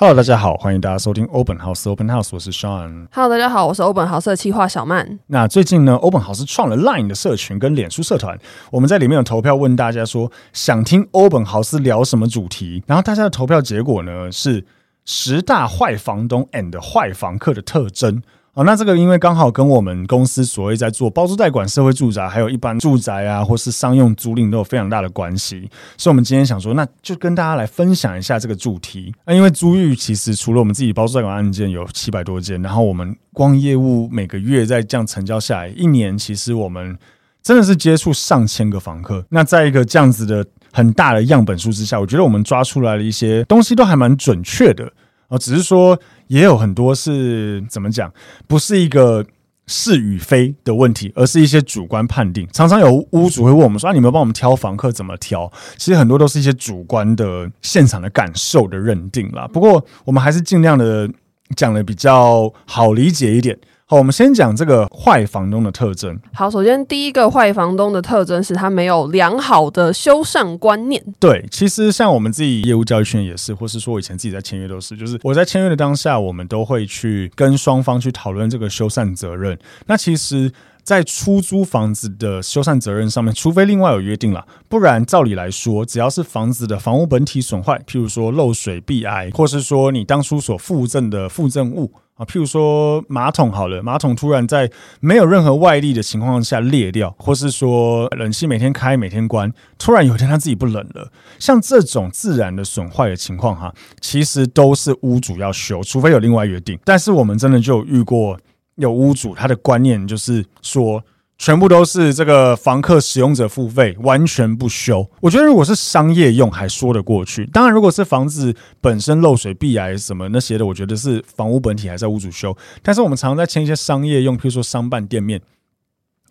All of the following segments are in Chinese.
Hello，大家好，欢迎大家收听 Open House。Open House，我是 Sean。Hello，大家好，我是 Open House 的企划小曼。那最近呢，，Open House 创了 Line 的社群跟脸书社团，我们在里面有投票问大家说，想听 Open House 聊什么主题，然后大家的投票结果呢是十大坏房东 and 坏房客的特征。哦，那这个因为刚好跟我们公司所谓在做包租代管、社会住宅，还有一般住宅啊，或是商用租赁都有非常大的关系，所以我们今天想说，那就跟大家来分享一下这个主题。那因为租寓其实除了我们自己包租代管案件有七百多件，然后我们光业务每个月在这样成交下来，一年其实我们真的是接触上千个房客。那在一个这样子的很大的样本数之下，我觉得我们抓出来的一些东西都还蛮准确的。哦，只是说也有很多是怎么讲，不是一个是与非的问题，而是一些主观判定。常常有屋主会问我们说：“啊，你们帮我们挑房客怎么挑？”其实很多都是一些主观的现场的感受的认定啦。不过我们还是尽量的讲的比较好理解一点。好，我们先讲这个坏房东的特征。好，首先第一个坏房东的特征是他没有良好的修缮观念。对，其实像我们自己业务教育圈也是，或是说我以前自己在签约都是，就是我在签约的当下，我们都会去跟双方去讨论这个修缮责任。那其实，在出租房子的修缮责任上面，除非另外有约定了，不然照理来说，只要是房子的房屋本体损坏，譬如说漏水、壁癌，或是说你当初所附赠的附赠物。啊，譬如说马桶好了，马桶突然在没有任何外力的情况下裂掉，或是说冷气每天开每天关，突然有一天它自己不冷了，像这种自然的损坏的情况哈，其实都是屋主要修，除非有另外约定。但是我们真的就遇过有屋主，他的观念就是说。全部都是这个房客使用者付费，完全不修。我觉得如果是商业用还说得过去，当然如果是房子本身漏水、壁癌什么那些的，我觉得是房屋本体还在屋主修。但是我们常常在签一些商业用，譬如说商办店面。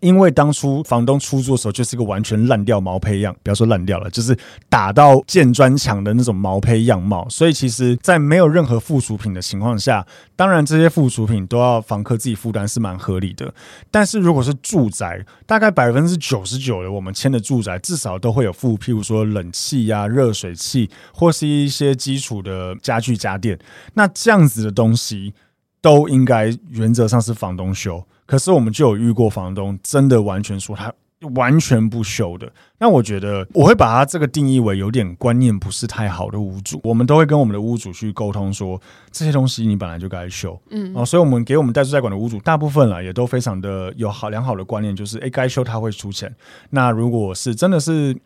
因为当初房东出租的时候，就是一个完全烂掉毛坯样，不要说烂掉了，就是打到建砖墙的那种毛坯样貌。所以其实，在没有任何附属品的情况下，当然这些附属品都要房客自己负担，是蛮合理的。但是如果是住宅，大概百分之九十九的我们签的住宅，至少都会有附，譬如说冷气呀、热水器，或是一些基础的家具家电。那这样子的东西，都应该原则上是房东修。可是我们就有遇过房东真的完全说他完全不修的，那我觉得我会把他这个定义为有点观念不是太好的屋主。我们都会跟我们的屋主去沟通说，这些东西你本来就该修，嗯，哦，所以我们给我们代租代管的屋主大部分了也都非常的有好良好的观念，就是诶该修他会出钱。那如果是真的是。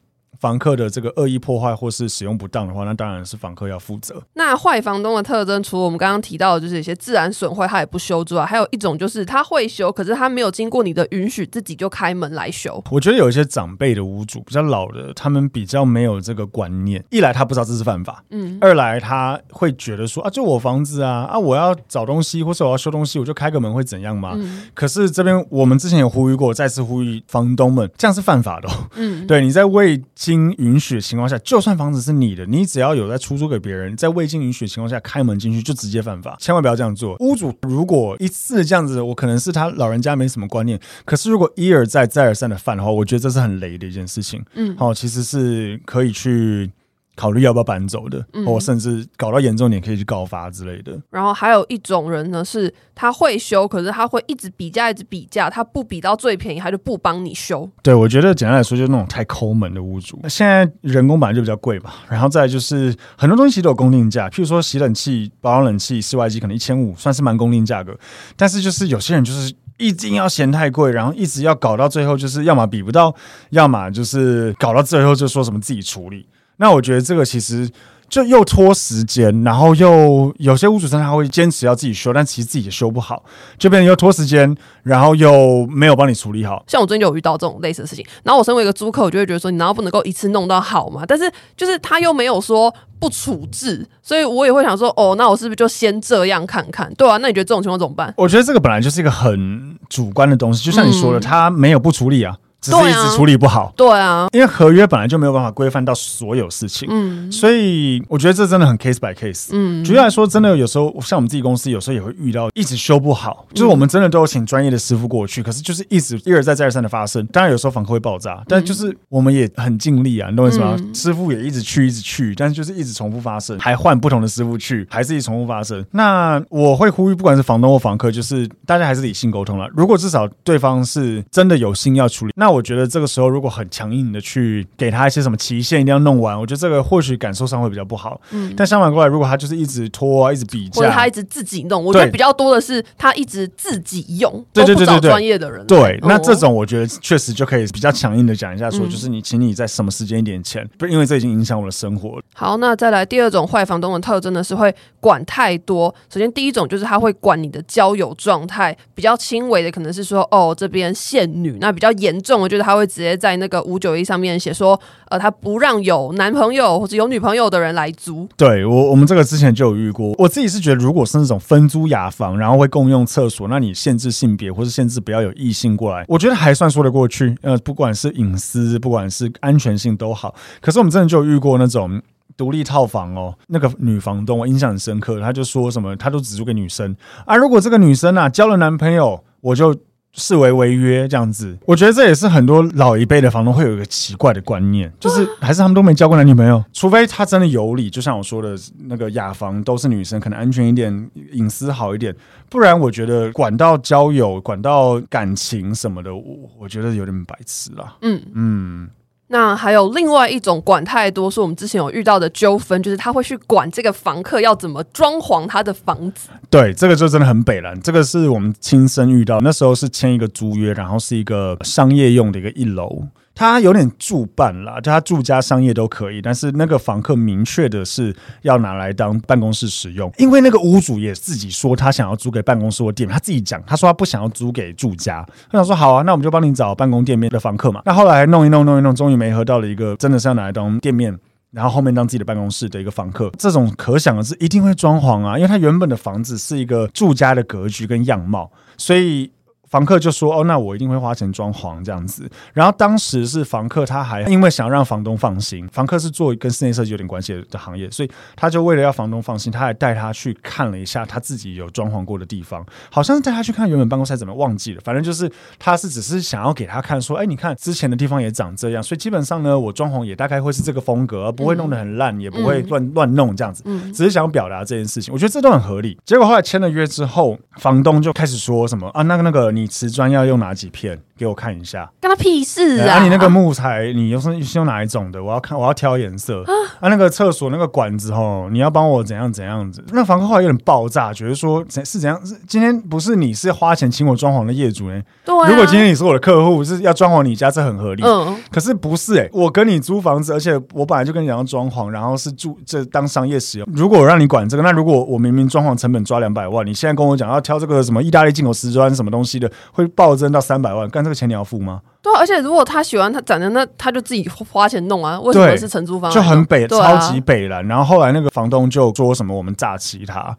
房客的这个恶意破坏或是使用不当的话，那当然是房客要负责。那坏房东的特征，除了我们刚刚提到的，就是一些自然损坏他也不修之外，还有一种就是他会修，可是他没有经过你的允许，自己就开门来修。我觉得有一些长辈的屋主比较老的，他们比较没有这个观念。一来他不知道这是犯法，嗯；二来他会觉得说啊，就我房子啊，啊，我要找东西或是我要修东西，我就开个门会怎样吗？嗯。可是这边我们之前有呼吁过，再次呼吁房东们，这样是犯法的哦。嗯，对，你在未经允许的情况下，就算房子是你的，你只要有在出租给别人，在未经允许的情况下开门进去，就直接犯法，千万不要这样做。屋主如果一次这样子，我可能是他老人家没什么观念，可是如果一而再再而三的犯的话，我觉得这是很雷的一件事情。嗯，好，其实是可以去。考虑要不要搬走的，嗯、或甚至搞到严重点可以去告发之类的。然后还有一种人呢，是他会修，可是他会一直比价，一直比价，他不比到最便宜，他就不帮你修。对，我觉得简单来说，就是那种太抠门的屋主。现在人工本来就比较贵吧，然后再就是很多东西其实都有公定价，譬如说洗冷气、保养冷气、室外机可能一千五，算是蛮公定价格。但是就是有些人就是一定要嫌太贵，然后一直要搞到最后，就是要么比不到，要么就是搞到最后就说什么自己处理。那我觉得这个其实就又拖时间，然后又有些屋主他会坚持要自己修，但其实自己也修不好，就变成又拖时间，然后又没有帮你处理好。像我最近就有遇到这种类似的事情，然后我身为一个租客，我就会觉得说，你难道不能够一次弄到好吗？但是就是他又没有说不处置，所以我也会想说，哦，那我是不是就先这样看看？对啊，那你觉得这种情况怎么办？我觉得这个本来就是一个很主观的东西，就像你说的，他没有不处理啊。只是一直处理不好。对啊，因为合约本来就没有办法规范到所有事情，嗯，所以我觉得这真的很 case by case。嗯，举例来说，真的有时候像我们自己公司，有时候也会遇到一直修不好，就是我们真的都有请专业的师傅过去，可是就是一直一而再再而三的发生。当然有时候房客会爆炸，但就是我们也很尽力啊，你懂我意思吗？师傅也一直去一直去，但是就是一直重复发生，还换不同的师傅去，还是一直重复发生。那我会呼吁，不管是房东或房客，就是大家还是理性沟通了。如果至少对方是真的有心要处理，那我觉得这个时候如果很强硬的去给他一些什么期限，一定要弄完，我觉得这个或许感受上会比较不好。嗯，但相反过来，如果他就是一直拖啊，一直比价，或者他一直自己弄，我觉得比较多的是他一直自己用，对对对专业的人。对，那这种我觉得确实就可以比较强硬的讲一下，说就是你，请你在什么时间一点前，不是因为这已经影响我的生活了。好，那再来第二种坏房东的特征呢，是会管太多。首先第一种就是他会管你的交友状态，比较轻微的可能是说哦这边限女，那比较严重我觉得他会直接在那个五九一上面写说，呃他不让有男朋友或者有女朋友的人来租。对我我们这个之前就有遇过，我自己是觉得如果是那种分租雅房，然后会共用厕所，那你限制性别或是限制不要有异性过来，我觉得还算说得过去。呃，不管是隐私，不管是安全性都好。可是我们真的就有遇过那种。独立套房哦，那个女房东我印象很深刻，她就说什么，她都只租给女生啊。如果这个女生啊交了男朋友，我就视为违约这样子。我觉得这也是很多老一辈的房东会有一个奇怪的观念，就是还是他们都没交过男女朋友，除非他真的有理。就像我说的那个雅房都是女生，可能安全一点，隐私好一点，不然我觉得管到交友、管到感情什么的，我我觉得有点白痴啦。嗯嗯。那还有另外一种管太多，是我们之前有遇到的纠纷，就是他会去管这个房客要怎么装潢他的房子。对，这个就真的很北了。这个是我们亲身遇到，那时候是签一个租约，然后是一个商业用的一个一楼。他有点住办啦，就他住家商业都可以，但是那个房客明确的是要拿来当办公室使用，因为那个屋主也自己说他想要租给办公室或店面，他自己讲，他说他不想要租给住家。他想说好啊，那我们就帮你找办公店面的房客嘛。那后来弄一弄弄一弄，终于没合到了一个真的是要拿来当店面，然后后面当自己的办公室的一个房客。这种可想而知一定会装潢啊，因为他原本的房子是一个住家的格局跟样貌，所以。房客就说：“哦，那我一定会花钱装潢这样子。”然后当时是房客，他还因为想让房东放心，房客是做跟室内设计有点关系的行业，所以他就为了要房东放心，他还带他去看了一下他自己有装潢过的地方，好像是带他去看原本办公室怎么忘记了，反正就是他是只是想要给他看说：“哎，你看之前的地方也长这样。”所以基本上呢，我装潢也大概会是这个风格，而不会弄得很烂，也不会乱乱弄这样子，只是想表达这件事情。我觉得这都很合理。结果后来签了约之后，房东就开始说什么啊，那个那个你。你瓷砖要用哪几片？给我看一下，干他屁事啊！啊你那个木材，你又是是用哪一种的？我要看，我要挑颜色啊。啊，那个厕所那个管子吼，你要帮我怎样怎样子？那房客后来有点爆炸，觉得说怎是怎样？是今天不是你是花钱请我装潢的业主呢？对啊。如果今天你是我的客户，是要装潢你家，这很合理。嗯。可是不是哎、欸，我跟你租房子，而且我本来就跟你讲要装潢，然后是住这当商业使用。如果我让你管这个，那如果我明明装潢成本抓两百万，你现在跟我讲要挑这个什么意大利进口瓷砖什么东西的，会暴增到三百万，干这个钱你要付吗？对、啊，而且如果他喜欢他长的，那他就自己花钱弄啊。为什么是承租方？就很北，啊、超级北了。然后后来那个房东就说什么我们诈欺他，啊、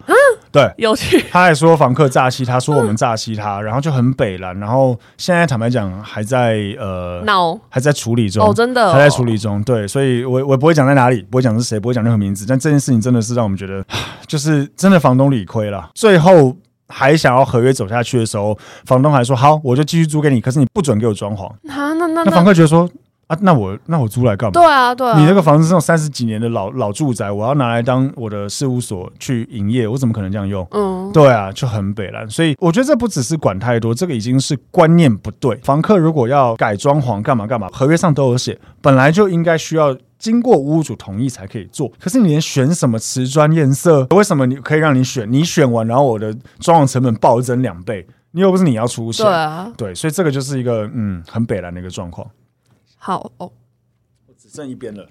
对，有趣。他还说房客诈欺他，说我们诈欺他，然后就很北了。然后现在坦白讲还在呃闹，还在处理中。哦，真的、哦、还在处理中。对，所以我我不会讲在哪里，不会讲是谁，不会讲任何名字。但这件事情真的是让我们觉得，就是真的房东理亏了。最后。还想要合约走下去的时候，房东还说好，我就继续租给你，可是你不准给我装潢。啊，那那那房客觉得说啊，那我那我租来干嘛？对啊，对啊，你那个房子是那种三十几年的老老住宅，我要拿来当我的事务所去营业，我怎么可能这样用？嗯，对啊，就很北烂。所以我觉得这不只是管太多，这个已经是观念不对。房客如果要改装潢干嘛干嘛，合约上都有写，本来就应该需要。经过屋主同意才可以做，可是你连选什么瓷砖颜色，为什么你可以让你选？你选完，然后我的装潢成本暴增两倍，你又不是你要出钱，对啊，对，所以这个就是一个嗯很北烂的一个状况。好哦，我只剩一边了，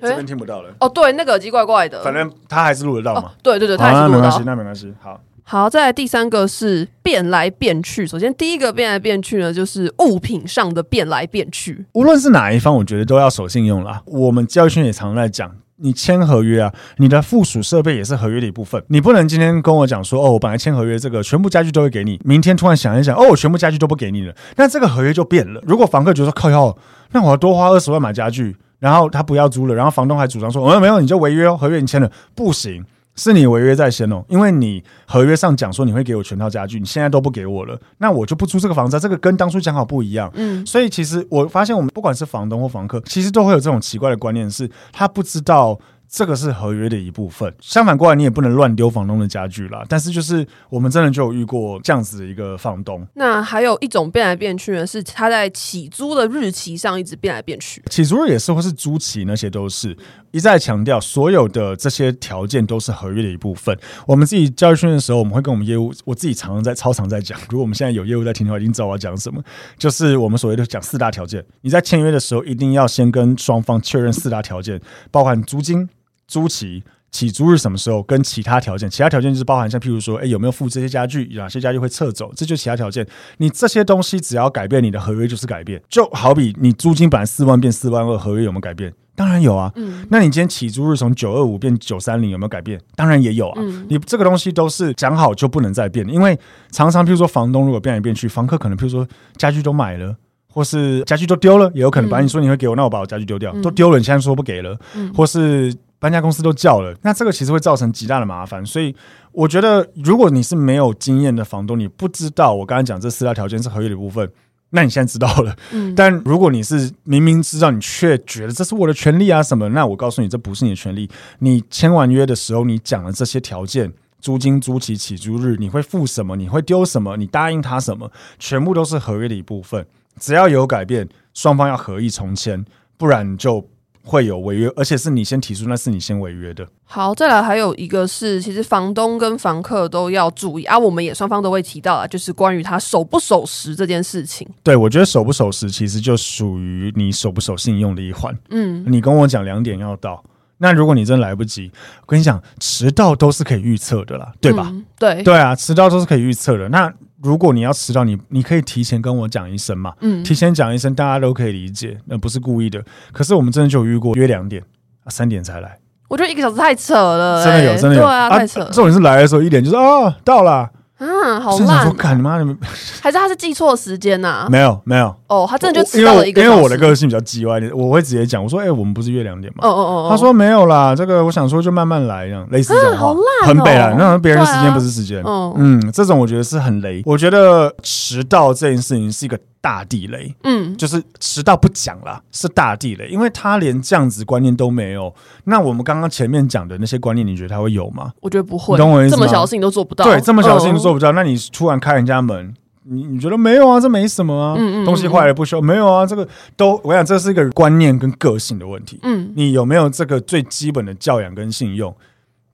这边听不到了。哦，对，那个耳机怪怪的，反正他还是录得到嘛。哦、对对对，他还是录得到，那没关系，那没关系，好。好，再来第三个是变来变去。首先，第一个变来变去呢，就是物品上的变来变去。无论是哪一方，我觉得都要守信用啦。我们教育圈也常在讲，你签合约啊，你的附属设备也是合约的一部分。你不能今天跟我讲说，哦，我本来签合约，这个全部家具都会给你，明天突然想一想，哦，我全部家具都不给你了，那这个合约就变了。如果房客觉得说靠要，那我要多花二十万买家具，然后他不要租了，然后房东还主张说，哦，没有，你就违约哦，合约你签了，不行。是你违约在先哦，因为你合约上讲说你会给我全套家具，你现在都不给我了，那我就不租这个房子，这个跟当初讲好不一样。嗯，所以其实我发现我们不管是房东或房客，其实都会有这种奇怪的观念，是他不知道。这个是合约的一部分。相反过来，你也不能乱丢房东的家具啦。但是就是我们真的就有遇过这样子的一个房东。那还有一种变来变去呢，是他在起租的日期上一直变来变去。起租日也是，或是租期那些都是一再强调，所有的这些条件都是合约的一部分。我们自己教育训练的时候，我们会跟我们业务，我自己常常在超常在讲。如果我们现在有业务在听的话，一定知道我要讲什么。就是我们所谓的讲四大条件。你在签约的时候，一定要先跟双方确认四大条件，包含租金。租期、起租日什么时候？跟其他条件，其他条件就是包含像譬如说，哎，有没有付这些家具？哪些家具会撤走？这就是其他条件。你这些东西只要改变，你的合约就是改变。就好比你租金本来四万变四万二，合约有没有改变？当然有啊。嗯。那你今天起租日从九二五变九三零，有没有改变？当然也有啊。嗯。你这个东西都是讲好就不能再变，因为常常譬如说房东如果变来变去，房客可能譬如说家具都买了。或是家具都丢了，也有可能。把你说你会给我，那我把我家具丢掉，都丢了，你现在说不给了，或是搬家公司都叫了，那这个其实会造成极大的麻烦。所以我觉得，如果你是没有经验的房东，你不知道我刚才讲这四大条件是合约的一部分，那你现在知道了。但如果你是明明知道，你却觉得这是我的权利啊什么，那我告诉你，这不是你的权利。你签完约的时候，你讲了这些条件，租金、租期、起租日，你会付什么？你会丢什么？你答应他什么？全部都是合约的一部分。只要有改变，双方要合意重签，不然就会有违约，而且是你先提出，那是你先违约的。好，再来还有一个是，其实房东跟房客都要注意啊，我们也双方都会提到啊，就是关于他守不守时这件事情。对，我觉得守不守时其实就属于你守不守信用的一环。嗯，你跟我讲两点要到。那如果你真来不及，我跟你讲，迟到都是可以预测的啦，对吧？嗯、对对啊，迟到都是可以预测的。那如果你要迟到，你你可以提前跟我讲一声嘛，嗯，提前讲一声，大家都可以理解，那不是故意的。可是我们真的就有遇过约两点啊，三点才来，我觉得一个小时太扯了、欸，真的有，真的有，对啊，太扯了。重点是来的时候一点就是啊，到了。啊，好烂！我看你妈的，还是他是记错时间呐？没有，没有。哦，他真的就迟到了一个。因为我的个性比较叽歪点，我会直接讲，我说：“哎，我们不是约两点吗？”哦哦哦。他说：“没有啦，这个我想说就慢慢来，这样类似这种话。”好烂，很北烂，那别人时间不是时间。嗯，这种我觉得是很雷。我觉得迟到这件事情是一个。大地雷，嗯，就是迟到不讲啦，是大地雷，因为他连这样子观念都没有。那我们刚刚前面讲的那些观念，你觉得他会有吗？我觉得不会，你懂我意思吗？这么小的事情都做不到，对，这么小的事情都做不到。那你突然开人家门，你你觉得没有啊？这没什么啊，嗯嗯，东西坏了不修，没有啊？这个都，我想这是一个观念跟个性的问题。嗯，你有没有这个最基本的教养跟信用？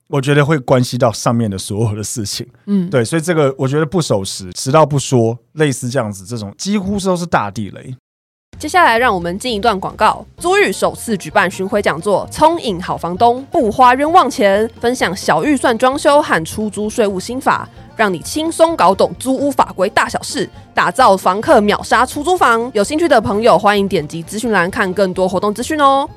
我觉得会关系到上面的所有的事情，嗯，对，所以这个我觉得不守时、迟到不说，类似这样子，这种几乎都是大地雷。接下来让我们进一段广告。租寓首次举办巡回讲座，聪颖好房东，不花冤枉钱，分享小预算装修和出租税务新法，让你轻松搞懂租屋法规大小事，打造房客秒杀出租房。有兴趣的朋友欢迎点击资讯栏看更多活动资讯哦。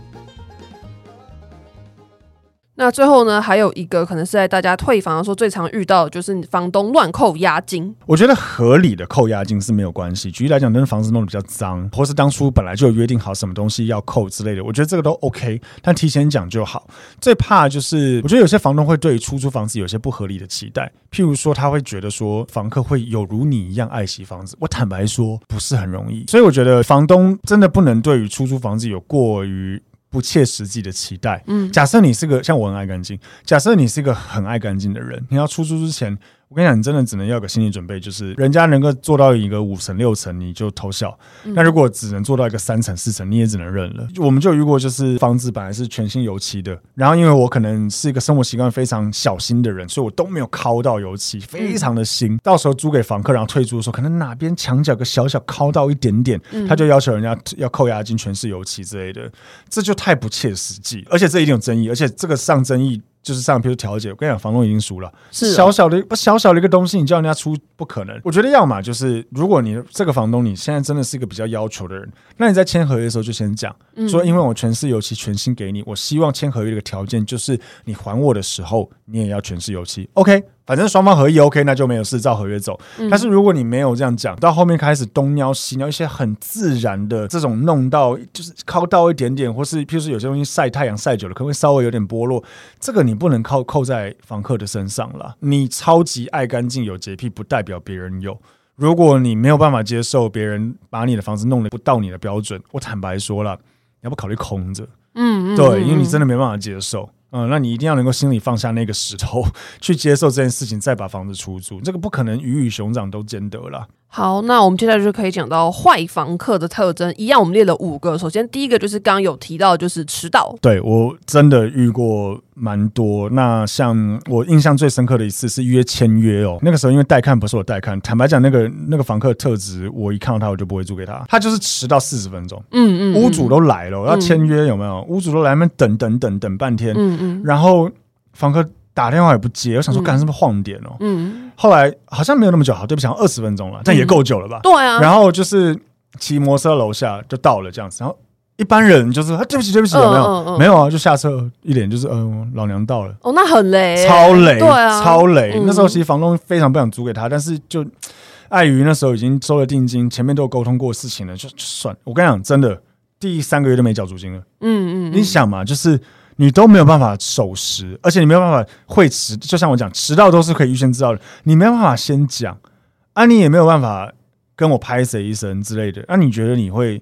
那最后呢，还有一个可能是在大家退房的时候最常遇到，就是房东乱扣押金。我觉得合理的扣押金是没有关系。举例来讲，那房子弄得比较脏，或是当初本来就有约定好什么东西要扣之类的，我觉得这个都 OK，但提前讲就好。最怕就是，我觉得有些房东会对出租房子有些不合理的期待，譬如说他会觉得说房客会有如你一样爱惜房子。我坦白说，不是很容易。所以我觉得房东真的不能对于出租房子有过于。不切实际的期待。嗯，假设你是个像我很爱干净，假设你是一个很爱干净的人，你要出租之前。我跟你讲，你真的只能要个心理准备，就是人家能够做到一个五层六层，你就偷笑。那如果只能做到一个三层四层，你也只能认了。我们就遇过，就是房子本来是全新油漆的，然后因为我可能是一个生活习惯非常小心的人，所以我都没有抠到油漆，非常的新。到时候租给房客，然后退租的时候，可能哪边墙角个小小抠到一点点，他就要求人家要扣押金，全是油漆之类的，这就太不切实际，而且这一定有争议，而且这个上争议。就是上，比如调解，我跟你讲，房东已经输了，是小小的小小的一个东西，你叫人家出不可能。我觉得要么就是，如果你这个房东你现在真的是一个比较要求的人，那你在签合约的时候就先讲，说因为我全是油漆全新给你，我希望签合约的一个条件就是你还我的时候，你也要全是油漆，OK。反正双方合意 OK，那就没有事，照合约走。但是如果你没有这样讲，到后面开始东瞄西瞄，一些很自然的这种弄到，就是靠到一点点，或是譬如说有些东西晒太阳晒久了，可能会稍微有点剥落，这个你不能靠扣在房客的身上了。你超级爱干净有洁癖，不代表别人有。如果你没有办法接受别人把你的房子弄得不到你的标准，我坦白说了，你要不考虑空着？嗯，对，因为你真的没办法接受。嗯，那你一定要能够心里放下那个石头，去接受这件事情，再把房子出租，这个不可能鱼与熊掌都兼得了。好，那我们接下来就可以讲到坏房客的特征。一样，我们列了五个。首先，第一个就是刚刚有提到，就是迟到。对，我真的遇过蛮多。那像我印象最深刻的一次是约签约哦，那个时候因为带看不是我带看，坦白讲，那个那个房客的特质，我一看到他我就不会租给他。他就是迟到四十分钟。嗯，嗯嗯。屋主都来了，要签约有没有？屋主都来那边等等等等半天。嗯嗯。然后房客。打电话也不接，我想说，干是不是晃点哦？嗯，后来好像没有那么久，好，对不起，二十分钟了，但也够久了吧？对啊。然后就是骑摩托车楼下就到了这样子，然后一般人就是啊，对不起，对不起，有没有？没有啊，就下车一脸就是嗯，老娘到了。哦，那很累，超累，对啊，超雷。那时候其实房东非常不想租给他，但是就碍于那时候已经收了定金，前面都有沟通过事情了，就算。我跟你讲，真的，第三个月都没缴租金了。嗯嗯，你想嘛，就是。你都没有办法守时，而且你没有办法会迟，就像我讲，迟到都是可以预先知道的。你没有办法先讲，啊，你也没有办法跟我拍谁一声之类的。那、啊、你觉得你会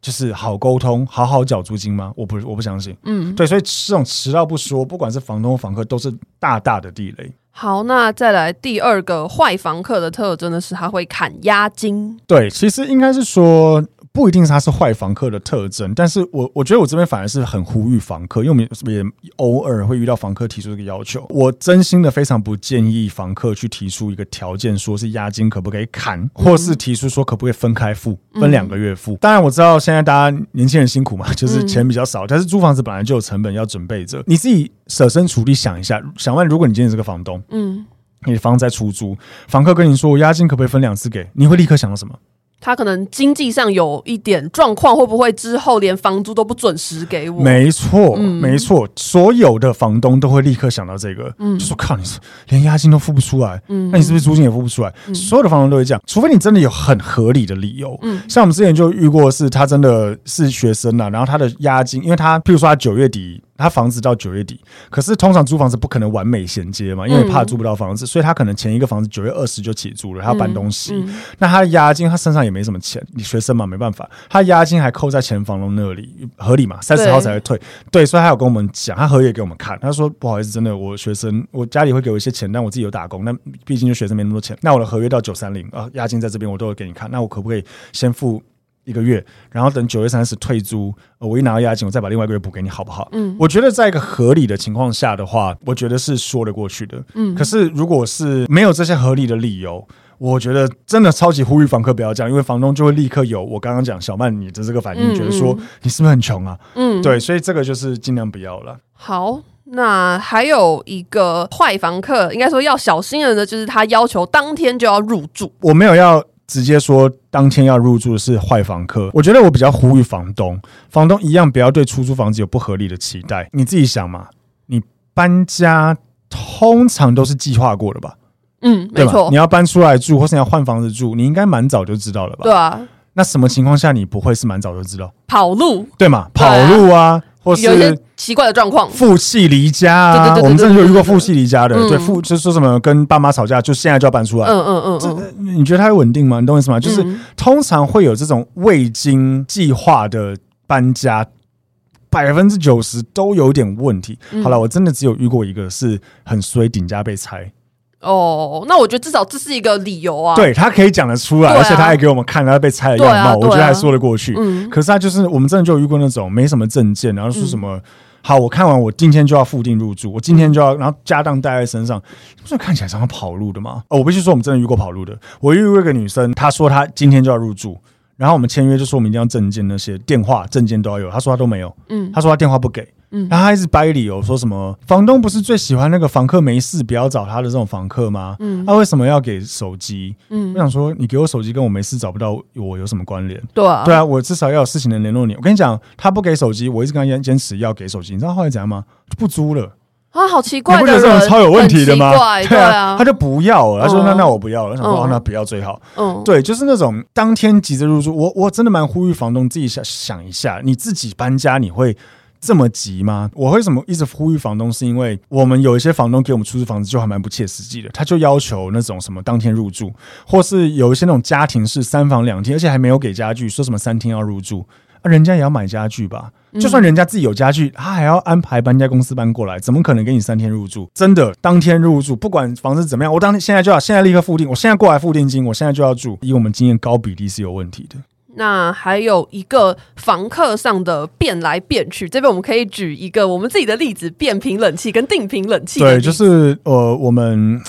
就是好沟通，好好缴租金吗？我不，我不相信。嗯，对，所以这种迟到不说，不管是房东、房客，都是大大的地雷。好，那再来第二个坏房客的特征呢，是他会砍押金。对，其实应该是说。不一定是他是坏房客的特征，但是我我觉得我这边反而是很呼吁房客，因为我们也偶尔会遇到房客提出这个要求。我真心的非常不建议房客去提出一个条件，说是押金可不可以砍，或是提出说可不可以分开付，分两个月付。当然我知道现在大家年轻人辛苦嘛，就是钱比较少，但是租房子本来就有成本要准备着。你自己设身处地想一下，想问，如果你今天是个房东，嗯，你的房子在出租，房客跟你说我押金可不可以分两次给，你会立刻想到什么？他可能经济上有一点状况，会不会之后连房租都不准时给我？没错，没错，所有的房东都会立刻想到这个，嗯，就说靠，你是连押金都付不出来，嗯，那你是不是租金也付不出来？所有的房东都会这样，除非你真的有很合理的理由，嗯，像我们之前就遇过，是他真的是学生啊，然后他的押金，因为他譬如说他九月底。他房子到九月底，可是通常租房子不可能完美衔接嘛，因为怕租不到房子，所以他可能前一个房子九月二十就起租了，他要搬东西。嗯嗯、那他的押金，他身上也没什么钱，你学生嘛，没办法，他押金还扣在前房东那里，合理嘛？三十号才会退，对，对，所以他有跟我们讲，他合约给我们看，他说不好意思，真的，我学生，我家里会给我一些钱，但我自己有打工，那毕竟就学生没那么多钱，那我的合约到九三零啊，押金在这边，我都会给你看，那我可不可以先付？一个月，然后等九月三十退租，我一拿到押金，我再把另外一个月补给你，好不好？嗯，我觉得在一个合理的情况下的话，我觉得是说得过去的。嗯，可是如果是没有这些合理的理由，我觉得真的超级呼吁房客不要这样，因为房东就会立刻有我刚刚讲小曼你的这个反应，嗯、觉得说你是不是很穷啊？嗯，对，所以这个就是尽量不要了。好，那还有一个坏房客，应该说要小心的呢，就是他要求当天就要入住。我没有要。直接说当天要入住的是坏房客，我觉得我比较呼吁房东，房东一样不要对出租房子有不合理的期待。你自己想嘛，你搬家通常都是计划过的吧？嗯，没错。你要搬出来住，或是你要换房子住，你应该蛮早就知道了吧？对啊。那什么情况下你不会是蛮早就知道？跑路，对嘛？跑路啊。或是有一些奇怪的状况，负气离家啊！我们真的有遇过负气离家的，对，负就是说什么跟爸妈吵架，就现在就要搬出来。嗯嗯嗯，这你觉得他会稳定吗？你懂我意思吗？就是通常会有这种未经计划的搬家，百分之九十都有点问题。好了，我真的只有遇过一个是很衰，顶家被拆。哦，那我觉得至少这是一个理由啊。对，他可以讲得出来，啊、而且他还给我们看他被拆的样貌，啊啊、我觉得还说得过去。嗯，可是他就是我们真的就遇过那种没什么证件，然后说什么、嗯、好，我看完我今天就要付定入住，我今天就要，然后家当带在身上，不是看起来像跑路的吗？哦，我必须说我们真的遇过跑路的。我遇过一个女生，她说她今天就要入住，然后我们签约就说我们一定要证件，那些电话证件都要有，她说她都没有。嗯，她说她电话不给。嗯，然后他一直掰理由说什么房东不是最喜欢那个房客没事不要找他的这种房客吗？嗯，他为什么要给手机？嗯，我想说你给我手机跟我没事找不到我有什么关联？对啊，对啊，我至少要有事情能联络你。我跟你讲，他不给手机，我一直跟他坚坚持要给手机，你知道后来怎样吗？就不租了。啊，好奇怪！你不觉得这种超有问题的吗？对啊，他就不要了。他说：“那那我不要了。”他说：“那不要最好。”嗯，对，就是那种当天急着入住。我我真的蛮呼吁房东自己想想一下，你自己搬家你会这么急吗？我为什么一直呼吁房东？是因为我们有一些房东给我们出租房子就还蛮不切实际的，他就要求那种什么当天入住，或是有一些那种家庭式三房两厅，而且还没有给家具，说什么三天要入住。啊，人家也要买家具吧？就算人家自己有家具，他还要安排搬家公司搬过来，怎么可能给你三天入住？真的，当天入住，不管房子怎么样，我当天现在就要，现在立刻付定，我现在过来付定金，我现在就要住。以我们经验，高比例是有问题的。那还有一个房客上的变来变去，这边我们可以举一个我们自己的例子：变频冷气跟定频冷气。对，就是呃，我们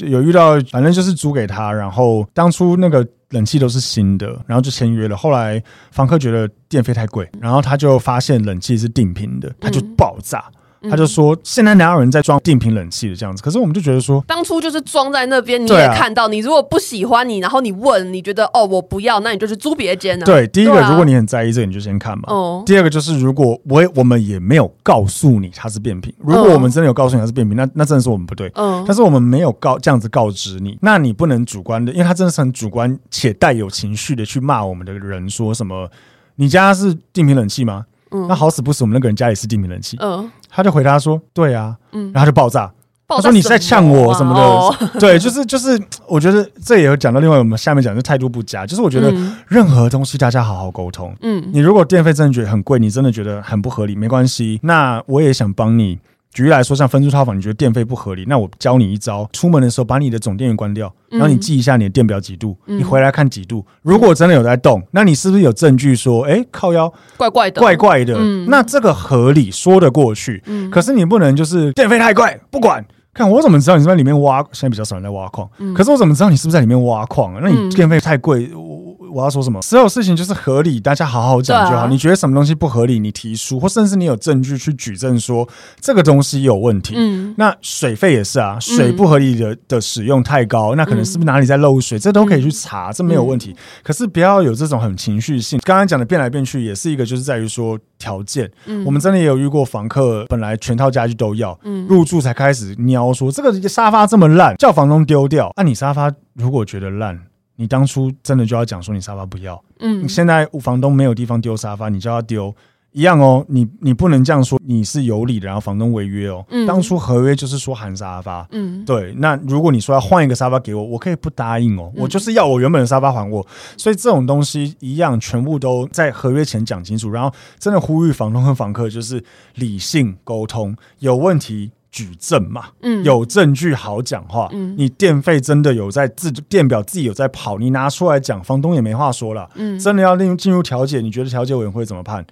有遇到，反正就是租给他，然后当初那个。冷气都是新的，然后就签约了。后来房客觉得电费太贵，然后他就发现冷气是定频的，他就爆炸。嗯他就说：“现在哪有人在装定频冷气的这样子？”可是我们就觉得说，当初就是装在那边，你也看到。你如果不喜欢你，然后你问，你觉得哦，我不要，那你就去租别间呢。对，第一个，如果你很在意这个，你就先看嘛。哦。第二个就是，如果我我们也没有告诉你它是变频，如果我们真的有告诉你它是变频，那那真的是我们不对。嗯。但是我们没有告这样子告知你，那你不能主观的，因为他真的是很主观且带有情绪的去骂我们的人，说什么你家是定频冷气吗？嗯。那好死不死，我们那个人家里是地面冷气。嗯。他就回答说：“对啊，嗯，然后就爆炸。爆炸他说你是在呛我什么的，哦、对，就是就是，我觉得这也有讲到另外我们下面讲的态度不佳，就是我觉得任何东西大家好好沟通。嗯，你如果电费真的觉得很贵，你真的觉得很不合理，没关系，那我也想帮你。”举例来说，像分租套房，你觉得电费不合理，那我教你一招：出门的时候把你的总电源关掉，然后你记一下你的电表几度，嗯、你回来看几度。如果真的有在动，那你是不是有证据说，哎、欸，靠腰怪怪的，怪怪的？嗯、那这个合理说得过去。嗯、可是你不能就是电费太贵，不管。看我怎么知道你是在里面挖？现在比较少人在挖矿，嗯、可是我怎么知道你是不是在里面挖矿啊？那你电费太贵。我要说什么？所有事情就是合理，大家好好讲就好。啊、你觉得什么东西不合理，你提出，或甚至你有证据去举证说这个东西有问题。嗯，那水费也是啊，水不合理的的使用太高，嗯、那可能是不是哪里在漏水？这都可以去查，这没有问题。嗯、可是不要有这种很情绪性。刚刚讲的变来变去，也是一个就是在于说条件。嗯，我们真的也有遇过房客，本来全套家具都要，嗯，入住才开始喵说这个沙发这么烂，叫房东丢掉。那、啊、你沙发如果觉得烂？你当初真的就要讲说你沙发不要，嗯，你现在房东没有地方丢沙发，你就要丢一样哦。你你不能这样说，你是有理的，然后房东违约哦。嗯，当初合约就是说含沙发，嗯，对。那如果你说要换一个沙发给我，我可以不答应哦。我就是要我原本的沙发还我。所以这种东西一样，全部都在合约前讲清楚，然后真的呼吁房东和房客就是理性沟通，有问题。举证嘛，嗯，有证据好讲话。嗯，你电费真的有在自电表自己有在跑，你拿出来讲，房东也没话说了。嗯，真的要进进入调解，你觉得调解委员会怎么判？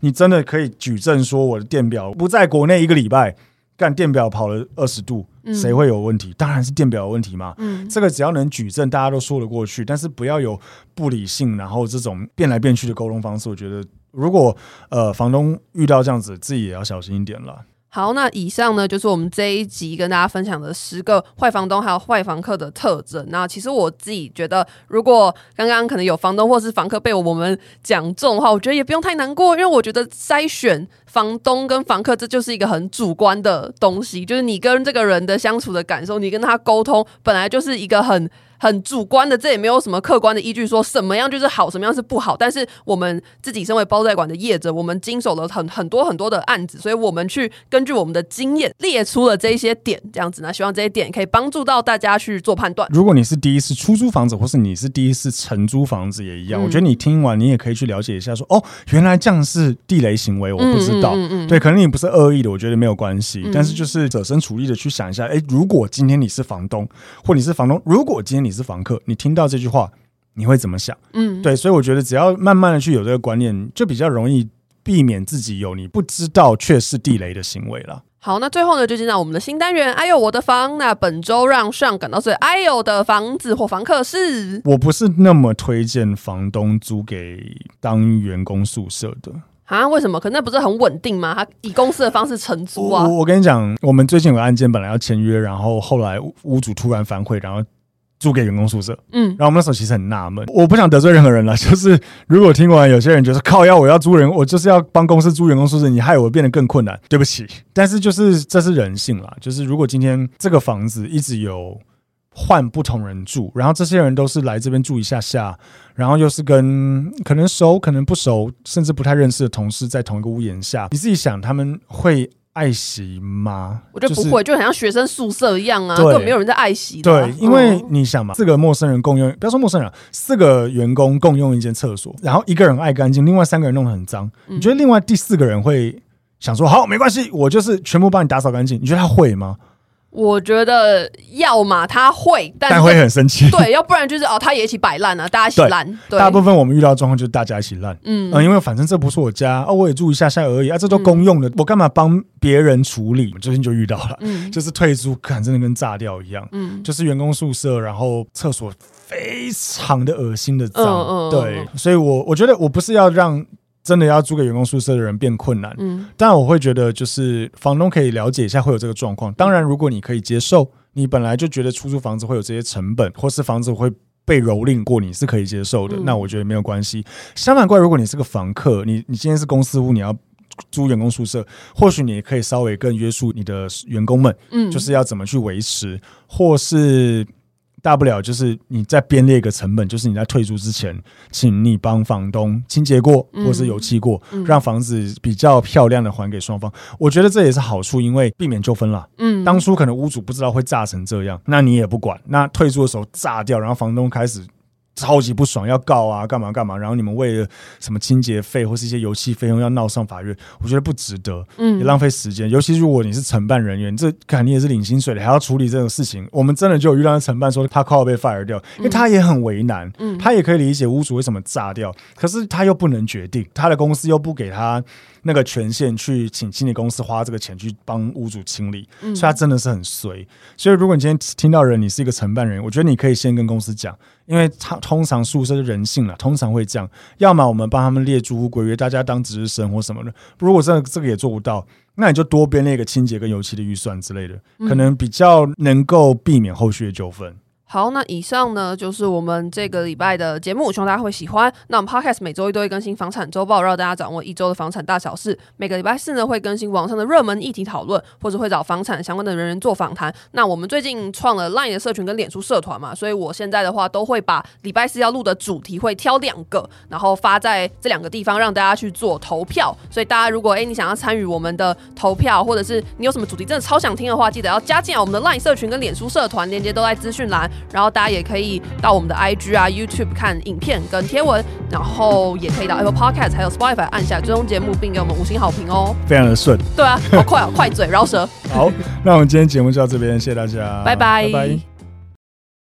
你真的可以举证说我的电表不在国内一个礼拜，干电表跑了二十度，谁会有问题？当然是电表有问题嘛。嗯，这个只要能举证，大家都说得过去。但是不要有不理性，然后这种变来变去的沟通方式。我觉得，如果呃房东遇到这样子，自己也要小心一点了。好，那以上呢就是我们这一集跟大家分享的十个坏房东还有坏房客的特征。那其实我自己觉得，如果刚刚可能有房东或是房客被我们讲中的话，我觉得也不用太难过，因为我觉得筛选房东跟房客这就是一个很主观的东西，就是你跟这个人的相处的感受，你跟他沟通本来就是一个很。很主观的，这也没有什么客观的依据，说什么样就是好，什么样是不好。但是我们自己身为包租代管的业者，我们经手了很很多很多的案子，所以我们去根据我们的经验列出了这一些点，这样子呢，希望这些点可以帮助到大家去做判断。如果你是第一次出租房子，或是你是第一次承租房子也一样，嗯、我觉得你听完你也可以去了解一下说，说哦，原来这样是地雷行为，我不知道。嗯嗯嗯嗯、对，可能你不是恶意的，我觉得没有关系。嗯、但是就是设身处地的去想一下，哎，如果今天你是房东，或你是房东，如果今天你是房客，你听。到这句话，你会怎么想？嗯，对，所以我觉得只要慢慢的去有这个观念，就比较容易避免自己有你不知道却是地雷的行为了。好，那最后呢，就进到我们的新单元。哎呦，我的房！那本周让 Sean 感到最哎呦的房子或房客是，我不是那么推荐房东租给当员工宿舍的。啊？为什么？可那不是很稳定吗？他以公司的方式承租啊。我我跟你讲，我们最近有个案件，本来要签约，然后后来屋主突然反悔，然后。租给员工宿舍，嗯，然后我们那时候其实很纳闷，我不想得罪任何人了，就是如果听完有些人觉得靠要我要租人，我就是要帮公司租员工宿舍，你害我变得更困难，对不起。但是就是这是人性啦，就是如果今天这个房子一直有换不同人住，然后这些人都是来这边住一下下，然后又是跟可能熟可能不熟，甚至不太认识的同事在同一个屋檐下，你自己想他们会。爱惜吗？我觉得不会，就很像学生宿舍一样啊，对根本没有人在爱惜。对，因为你想嘛，四个陌生人共用，不要说陌生人，四个员工共用一间厕所，然后一个人爱干净，另外三个人弄得很脏。嗯、你觉得另外第四个人会想说，好，没关系，我就是全部帮你打扫干净？你觉得他会吗？我觉得要嘛他会，但，但会很生气。对，要不然就是哦，他也一起摆烂啊，大家一起烂。大部分我们遇到状况就是大家一起烂。嗯、呃，因为反正这不是我家，哦，我也住一下下而已啊，这都公用的，嗯、我干嘛帮别人处理？最近就遇到了，嗯，就是退租，看真的跟炸掉一样。嗯，就是员工宿舍，然后厕所非常的恶心的脏。嗯嗯，对，所以我我觉得我不是要让。真的要租给员工宿舍的人变困难，嗯，但我会觉得就是房东可以了解一下会有这个状况。当然，如果你可以接受，你本来就觉得出租房子会有这些成本，或是房子会被蹂躏过，你是可以接受的，那我觉得没有关系。相反过来，如果你是个房客，你你今天是公司屋，你要租员工宿舍，或许你也可以稍微更约束你的员工们，嗯，就是要怎么去维持，或是。大不了就是你再编列一个成本，就是你在退租之前，请你帮房东清洁过，或是油漆过，嗯、让房子比较漂亮的还给双方。我觉得这也是好处，因为避免纠纷了。嗯，当初可能屋主不知道会炸成这样，那你也不管，那退租的时候炸掉，然后房东开始。超级不爽，要告啊，干嘛干嘛？然后你们为了什么清洁费或是一些油漆费用要闹上法院，我觉得不值得，嗯，也浪费时间。尤其如果你是承办人员，这肯定也是领薪水的，还要处理这种事情。我们真的就有遇到承办说他快要被 fire 掉，因为他也很为难，嗯，他也可以理解屋主为什么炸掉，可是他又不能决定，他的公司又不给他那个权限去请清理公司花这个钱去帮屋主清理，所以他真的是很衰。所以如果你今天听到人，你是一个承办人员，我觉得你可以先跟公司讲。因为他通常宿舍是人性了，通常会这样。要么我们帮他们列租屋规约，大家当值日生或什么的。如果真的这个也做不到，那你就多编列个清洁跟油漆的预算之类的，可能比较能够避免后续的纠纷。好，那以上呢就是我们这个礼拜的节目，希望大家会喜欢。那我们 Podcast 每周一都会更新房产周报，让大家掌握一周的房产大小事。每个礼拜四呢会更新网上的热门议题讨论，或者会找房产相关的人人做访谈。那我们最近创了 Line 的社群跟脸书社团嘛，所以我现在的话都会把礼拜四要录的主题会挑两个，然后发在这两个地方让大家去做投票。所以大家如果诶你想要参与我们的投票，或者是你有什么主题真的超想听的话，记得要加进我们的 Line 社群跟脸书社团，链接都在资讯栏。然后大家也可以到我们的 IG 啊、YouTube 看影片跟贴文，然后也可以到 Apple Podcast 还有 Spotify 按下追踪节目，并给我们五星好评哦。非常的顺，对啊，好快啊，快嘴饶舌。好，那我们今天节目就到这边，谢谢大家，拜拜。拜拜。